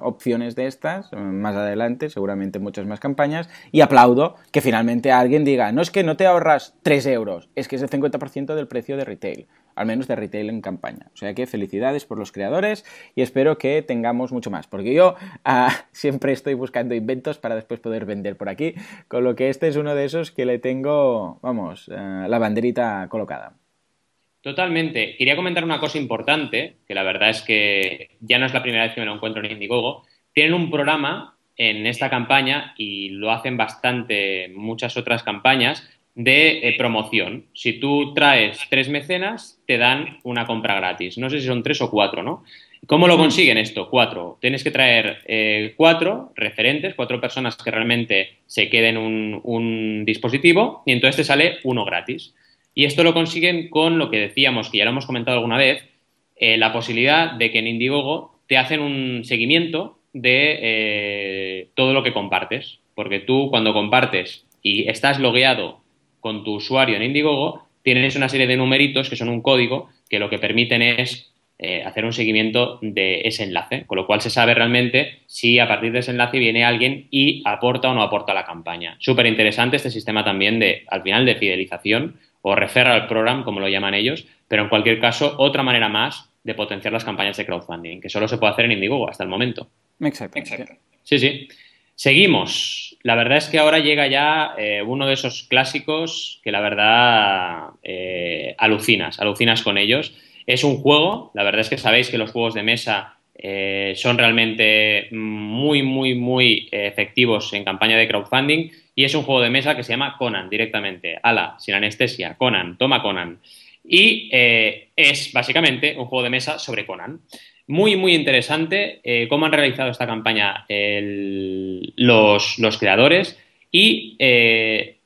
opciones de estas más adelante, seguramente muchas más campañas, y aplaudo que finalmente alguien diga, no es que no te ahorras 3 euros, es que es el 50% del precio de retail al menos de retail en campaña. O sea que felicidades por los creadores y espero que tengamos mucho más, porque yo ah, siempre estoy buscando inventos para después poder vender por aquí, con lo que este es uno de esos que le tengo, vamos, ah, la banderita colocada. Totalmente. Quería comentar una cosa importante, que la verdad es que ya no es la primera vez que me lo encuentro en Indiegogo. Tienen un programa en esta campaña y lo hacen bastante muchas otras campañas de eh, promoción. Si tú traes tres mecenas, te dan una compra gratis. No sé si son tres o cuatro, ¿no? ¿Cómo lo consiguen esto? Cuatro. Tienes que traer eh, cuatro referentes, cuatro personas que realmente se queden un, un dispositivo y entonces te sale uno gratis. Y esto lo consiguen con lo que decíamos, que ya lo hemos comentado alguna vez, eh, la posibilidad de que en Indiegogo te hacen un seguimiento de todo lo que compartes. Porque tú cuando compartes y estás logueado con tu usuario en Indiegogo, tienes una serie de numeritos que son un código que lo que permiten es eh, hacer un seguimiento de ese enlace, con lo cual se sabe realmente si a partir de ese enlace viene alguien y aporta o no aporta a la campaña. Súper interesante este sistema también de, al final, de fidelización o referral program, como lo llaman ellos, pero en cualquier caso, otra manera más de potenciar las campañas de crowdfunding, que solo se puede hacer en Indiegogo hasta el momento. Exacto. Exacto. Sí, sí. Seguimos. La verdad es que ahora llega ya eh, uno de esos clásicos que la verdad eh, alucinas, alucinas con ellos. Es un juego, la verdad es que sabéis que los juegos de mesa eh, son realmente muy, muy, muy efectivos en campaña de crowdfunding y es un juego de mesa que se llama Conan directamente. Ala, sin anestesia, Conan, toma Conan. Y es básicamente un juego de mesa sobre Conan. Muy, muy interesante eh, cómo han realizado esta campaña los, los, creadores y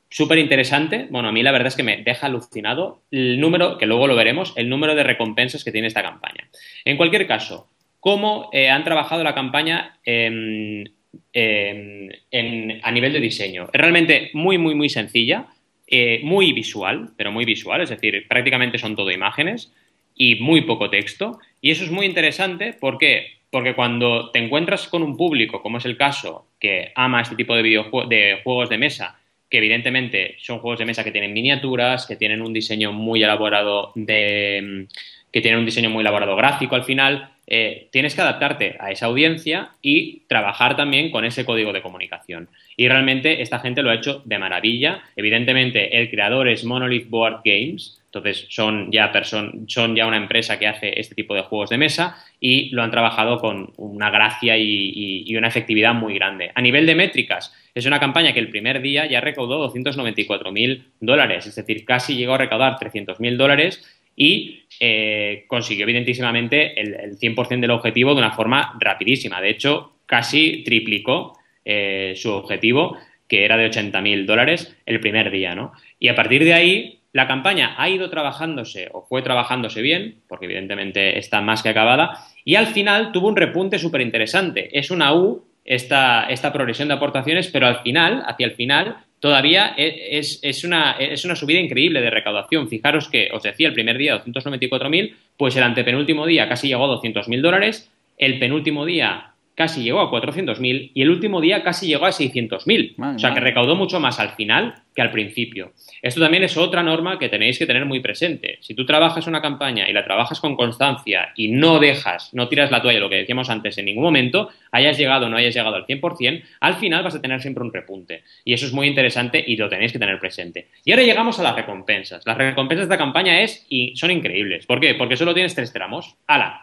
súper interesante. Bueno, a mí la verdad es que me deja alucinado el número, que luego lo veremos, el número de recompensas que tiene esta campaña. En cualquier caso, cómo eh, han trabajado la campaña a nivel de diseño. Es realmente muy, muy, muy sencilla, eh, muy visual, pero muy visual, es decir, prácticamente son todo imágenes y muy poco texto. Y eso es muy interesante porque porque cuando te encuentras con un público, como es el caso, que ama este tipo de, de juegos de mesa, que evidentemente son juegos de mesa que tienen miniaturas, que tienen un diseño muy elaborado de que tienen un diseño muy elaborado gráfico al final, eh, tienes que adaptarte a esa audiencia y trabajar también con ese código de comunicación. Y realmente esta gente lo ha hecho de maravilla. Evidentemente, el creador es Monolith Board Games, entonces son ya, una empresa que hace este tipo de juegos de mesa y lo han trabajado con una gracia y, una efectividad muy grande. A nivel de métricas, es una campaña que el primer día ya recaudó 294.000 dólares, es decir, casi llegó a recaudar 300.000 dólares y eh, consiguió evidentísimamente el, 100% del objetivo de una forma rapidísima. De hecho, casi triplicó eh, su objetivo, que era de 80.000 dólares el primer día, ¿no? Y a partir de ahí, la campaña ha ido trabajándose o fue trabajándose bien, porque evidentemente está más que acabada, y al final tuvo un repunte súper interesante. Es una U esta, esta progresión de aportaciones, pero al final, hacia el final, todavía es, es, una, es, una, subida increíble de recaudación. Fijaros que, os decía, el primer día 294.000, pues el antepenúltimo día casi llegó a 200.000 dólares, el penúltimo día casi llegó a 400.000 y el último día casi llegó a 600.000. O sea, que recaudó mucho más al final que al principio. Esto también es otra norma que tenéis que tener muy presente. Si tú trabajas una campaña y la trabajas con constancia y no dejas, no tiras la toalla, lo que decíamos antes, en ningún momento, hayas llegado o no hayas llegado al 100%, al final vas a tener siempre un repunte. Y eso es muy interesante y lo tenéis que tener presente. Y ahora llegamos a las recompensas. Las recompensas de esta campaña es y son increíbles. ¿Por qué? Porque solo tienes tres tramos. ¡Hala!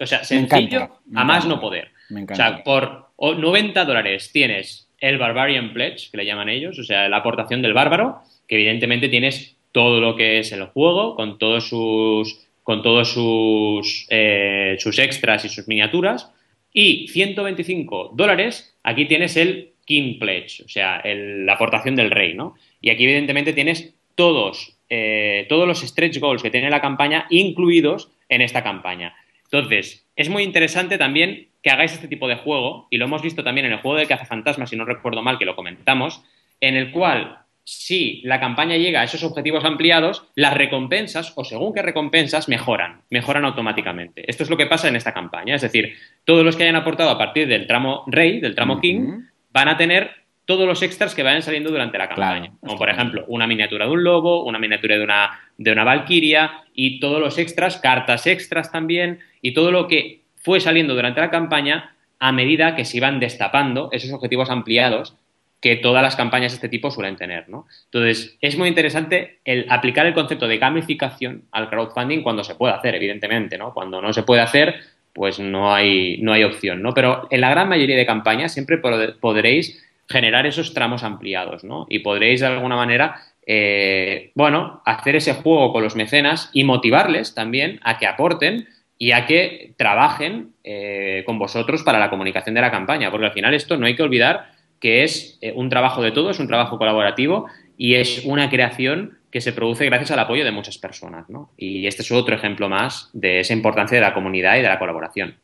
o sea, sencillo a más no poder. O sea, por 90 dólares tienes el Barbarian Pledge, que le llaman ellos, o sea, la aportación del bárbaro, que evidentemente tienes todo lo que es el juego, con todos sus, con todos sus, eh, sus extras y sus miniaturas. Y 125 dólares, aquí tienes el King Pledge, o sea, la aportación del rey, ¿no? Y aquí evidentemente tienes todos, eh, todos los stretch goals que tiene la campaña incluidos en esta campaña. Entonces, es muy interesante también que hagáis este tipo de juego, y lo hemos visto también en el juego de Cazafantasmas, si no recuerdo mal que lo comentamos, en el cual si la campaña llega a esos objetivos ampliados, las recompensas, o según qué recompensas, mejoran, mejoran automáticamente. Esto es lo que pasa en esta campaña, es decir, todos los que hayan aportado a partir del tramo rey, del tramo king, van a tener todos los extras que vayan saliendo durante la campaña. como por ejemplo, una miniatura de un lobo, una miniatura de una, de una valquiria y todos los extras, cartas extras también y todo lo que fue saliendo durante la campaña a medida que se iban destapando esos objetivos ampliados que todas las campañas de este tipo suelen tener, ¿no? Entonces, es muy interesante el aplicar el concepto de gamificación al crowdfunding cuando se puede hacer, evidentemente, ¿no? Cuando no se puede hacer, pues no hay, no hay opción, ¿no? Pero en la gran mayoría de campañas siempre podréis generar esos tramos ampliados, ¿no? Y podréis de alguna manera, eh, bueno, hacer ese juego con los mecenas y motivarles también a que aporten y a que trabajen eh, con vosotros para la comunicación de la campaña, porque al final esto no hay que olvidar que es eh, un trabajo de todos, un trabajo colaborativo y es una creación que se produce gracias al apoyo de muchas personas, ¿no? Y este es otro ejemplo más de esa importancia de la comunidad y de la colaboración.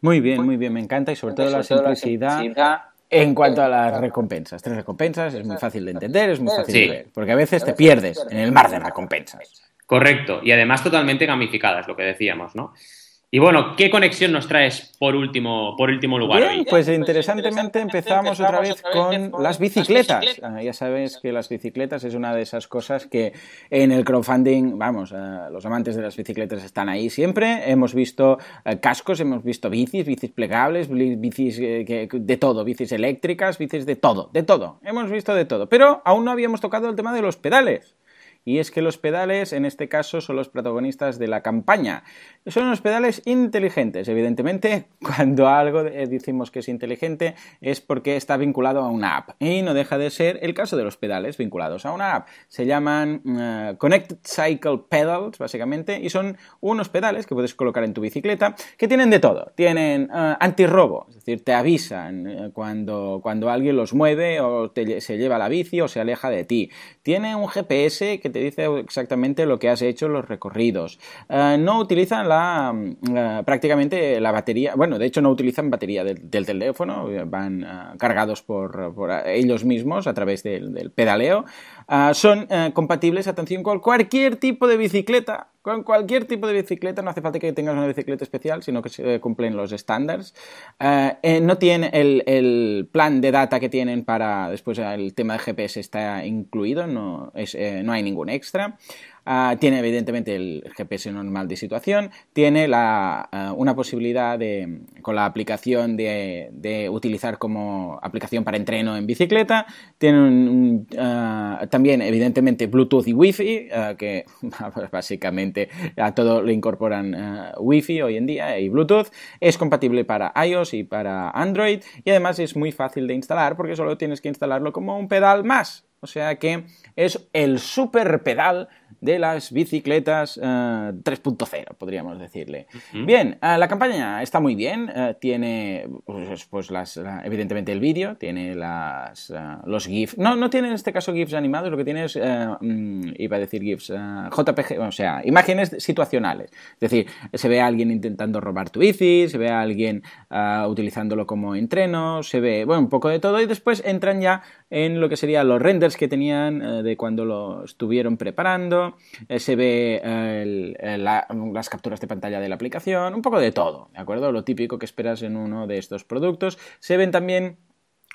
Muy bien, muy bien, me encanta y sobre todo la simplicidad en cuanto a las recompensas, tres recompensas, es muy fácil de entender, es muy fácil de ver, porque a veces te pierdes en el mar de recompensas. Correcto, y además totalmente gamificadas, lo que decíamos, ¿no? Y bueno, ¿qué conexión nos traes por último, por último lugar Bien, Pues interesantemente empezamos otra vez con las bicicletas. Ah, ya sabes que las bicicletas es una de esas cosas que en el crowdfunding, vamos, ah, los amantes de las bicicletas están ahí siempre. Hemos visto ah, cascos, hemos visto bicis, bicis plegables, bicis eh, de todo, bicis eléctricas, bicis de todo, de todo. Hemos visto de todo. Pero aún no habíamos tocado el tema de los pedales y es que los pedales en este caso son los protagonistas de la campaña. Son unos pedales inteligentes, evidentemente cuando algo decimos que es inteligente es porque está vinculado a una app y no deja de ser el caso de los pedales vinculados a una app. Se llaman eh, Connected Cycle Pedals básicamente y son unos pedales que puedes colocar en tu bicicleta que tienen de todo. Tienen uh, antirrobo, es decir, te avisan eh, cuando, cuando alguien los mueve o se lleva la bici o se aleja de ti. Tiene un GPS que dice exactamente lo que has hecho los recorridos. no utilizan la, prácticamente la batería, bueno, de hecho no utilizan batería del, teléfono, van cargados por, ellos mismos a través del, pedaleo. Son compatibles, atención, con cualquier tipo de bicicleta con cualquier tipo de bicicleta, no hace falta que tengas una bicicleta especial, sino que se cumplen los estándares. Eh, eh, no tiene el, plan de data que tienen para, después el tema de GPS está incluido, no, eh, no hay ningún extra. Ah, tiene evidentemente el GPS normal de situación, tiene ah, una posibilidad de, con la aplicación de, utilizar como aplicación para entreno en bicicleta, tiene ah, también evidentemente Bluetooth y Wi-Fi, que básicamente a todo le incorporan Wi-Fi hoy en día y Bluetooth, es compatible para iOS y para Android y además es muy fácil de instalar porque solo tienes que instalarlo como un pedal más. O sea que es el super pedal de las bicicletas 3.0, eh, podríamos decirle. Bien, eh, la campaña está muy bien, eh, tiene pues, pues las, evidentemente el vídeo, tiene las, los GIFs, no, no tiene en este caso GIFs animados, lo que tiene es, mm, iba a decir GIFs, JPG, o sea, imágenes situacionales. Es decir, se ve a alguien intentando robar tu bici, se ve a alguien utilizándolo como entreno, se ve, bueno, un poco de todo y después entran ya en lo que serían los renders que tenían de cuando lo estuvieron preparando eh, se ve eh, las capturas de pantalla de la aplicación, un poco de todo, ¿de acuerdo? Lo típico que esperas en uno de estos productos. Se ven también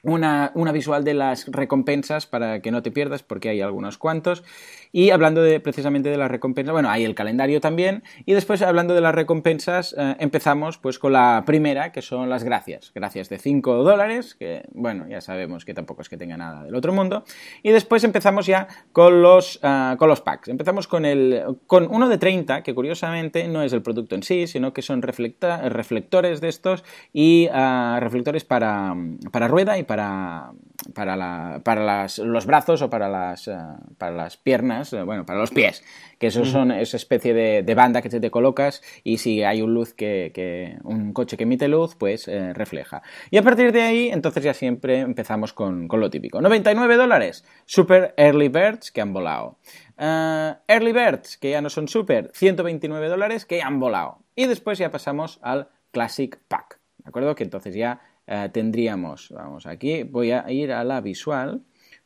una, visual de las recompensas para que no te pierdas, porque hay algunos cuantos. Y hablando de, precisamente de las recompensas, bueno, hay el calendario también. Y después, hablando de las recompensas, eh, empezamos pues con la primera, que son las gracias. Gracias de 5 dólares, que bueno, ya sabemos que tampoco es que tenga nada del otro mundo. Y después empezamos ya con los, eh, con los packs. Empezamos con, el, con uno de 30, que curiosamente no es el producto en sí, sino que son reflectores de estos y eh, reflectores para, para rueda y para, para las, los brazos o para las, eh, para las piernas, eh, bueno, para los pies, que esos son esa especie de, banda que te, colocas y si hay un luz que, un coche que emite luz, pues eh, refleja. Y a partir de ahí, entonces ya siempre empezamos con, con lo típico. 99 dólares, Super Early Birds que han volado. early Birds, que ya no son super, 129 dólares que han volado. Y después ya pasamos al Classic Pack. ¿De acuerdo? Que entonces ya eh, tendríamos, vamos aquí, voy a ir a la visual,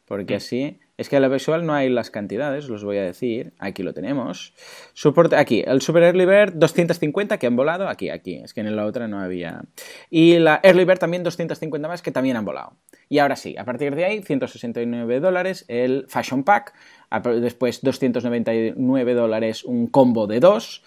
porque mm. así, es que a la visual no hay las cantidades, os voy a decir, aquí lo tenemos. Soporte, aquí, el Super Early Bird 250 que han volado, aquí, aquí, es que en la otra no había. Y la Early Bird también 250 más que también han volado. Y ahora sí, a partir de ahí, 169 dólares el Fashion Pack, después 299 dólares un combo de dos,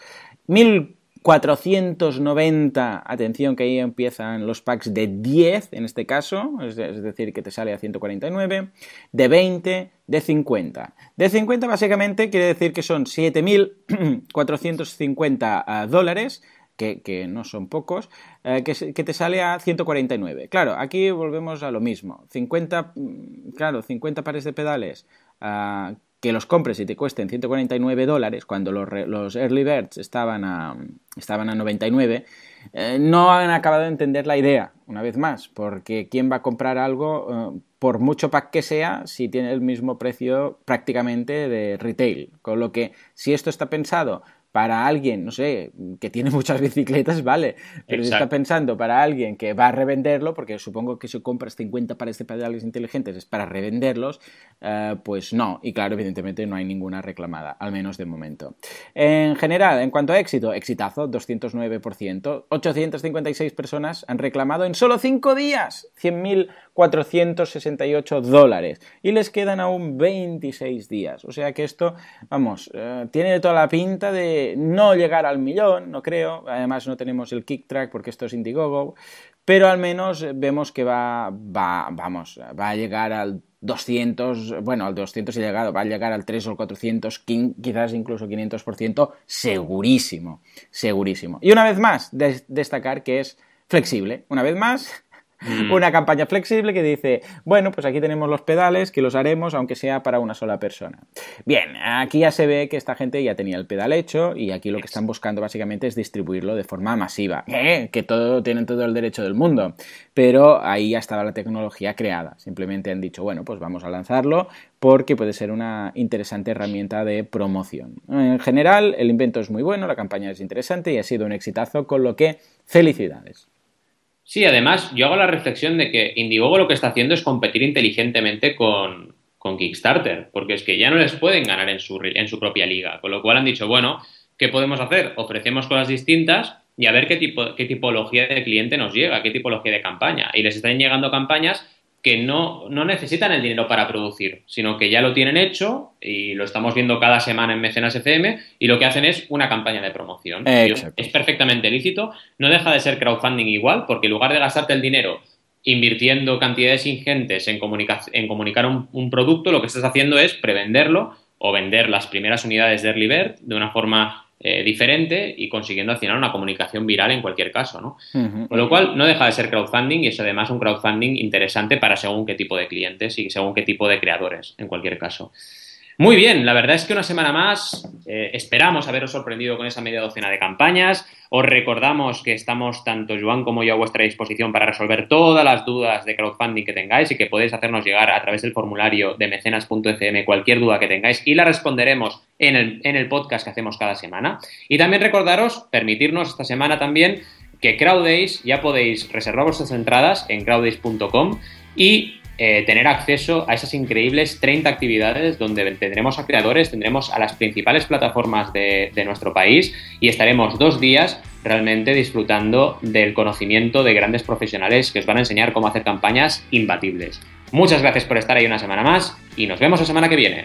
1000 490, atención que ahí empiezan los packs de 10 en este caso, es, decir, que te sale a 149, de 20, de 50. De 50 básicamente quiere decir que son 7.450 ah, dólares, que, no son pocos, eh, que, te sale a 149. Claro, aquí volvemos a lo mismo. 50, mm, claro, 50 pares de pedales uh, que los compres y te cuesten 149 dólares cuando los, los early birds estaban a, estaban a 99, eh, no han acabado de entender la idea, una vez más, porque ¿quién va a comprar algo, eh, por mucho pack que sea, si tiene el mismo precio prácticamente de retail? Con lo que, si esto está pensado para alguien, no sé, que tiene muchas bicicletas, vale, pero si está pensando para alguien que va a revenderlo, porque supongo que si compras 50 pares de pedales inteligentes es para revenderlos, eh, pues no, y claro, evidentemente no hay ninguna reclamada, al menos de momento. En general, en cuanto a éxito, exitazo, 209%, 856 personas han reclamado en solo 5 días 100.468 dólares y les quedan aún 26 días, o sea que esto, vamos, eh, tiene toda la pinta de no llegar al millón, no creo. Además no tenemos el kick track porque esto es Indiegogo. Pero al menos vemos que va, va, vamos, va a llegar al 200, bueno, al 200 he llegado, va a llegar al 3 o al 400, quizás incluso 500%, segurísimo, segurísimo. Y una vez más, destacar que es flexible. Una vez más, Mm. Una campaña flexible que dice, bueno, pues aquí tenemos los pedales que los haremos aunque sea para una sola persona. Bien, aquí ya se ve que esta gente ya tenía el pedal hecho y aquí lo que están buscando básicamente es distribuirlo de forma masiva. Eh, que todo tienen todo el derecho del mundo. Pero ahí ya estaba la tecnología creada. Simplemente han dicho, bueno, pues vamos a lanzarlo porque puede ser una interesante herramienta de promoción. En general, el invento es muy bueno, la campaña es interesante y ha sido un exitazo, con lo que felicidades. Sí, además, yo hago la reflexión de que Indiegogo lo que está haciendo es competir inteligentemente con, Kickstarter, porque es que ya no les pueden ganar en su, en su propia liga, con lo cual han dicho, bueno, ¿qué podemos hacer? Ofrecemos cosas distintas y a ver qué, tipo, qué tipología de cliente nos llega, qué tipología de campaña. Y les están llegando campañas que no, necesitan el dinero para producir, sino que ya lo tienen hecho y lo estamos viendo cada semana en Mecenas FM y lo que hacen es una campaña de promoción. Es perfectamente lícito, no deja de ser crowdfunding igual, porque en lugar de gastarte el dinero invirtiendo cantidades ingentes en, en comunicar un, producto, lo que estás haciendo es prevenderlo o vender las primeras unidades de Early Bird de una forma eh, diferente y consiguiendo al final una comunicación viral en cualquier caso, ¿no? Con lo cual no deja de ser crowdfunding y es además un crowdfunding interesante para según qué tipo de clientes y según qué tipo de creadores en cualquier caso. Muy bien, la verdad es que una semana más eh, esperamos haberos sorprendido con esa media docena de campañas. Os recordamos que estamos tanto Joan como yo a vuestra disposición para resolver todas las dudas de crowdfunding que tengáis y que podéis hacernos llegar a través del formulario de mecenas.fm cualquier duda que tengáis y la responderemos en el, en el podcast que hacemos cada semana. Y también recordaros, permitirnos esta semana también que Crowdays ya podéis reservar vuestras entradas en crowdays.com y eh, tener acceso a esas increíbles 30 actividades donde tendremos a creadores, tendremos a las principales plataformas de, de nuestro país y estaremos dos días realmente disfrutando del conocimiento de grandes profesionales que os van a enseñar cómo hacer campañas imbatibles. Muchas gracias por estar ahí una semana más y nos vemos la semana que viene.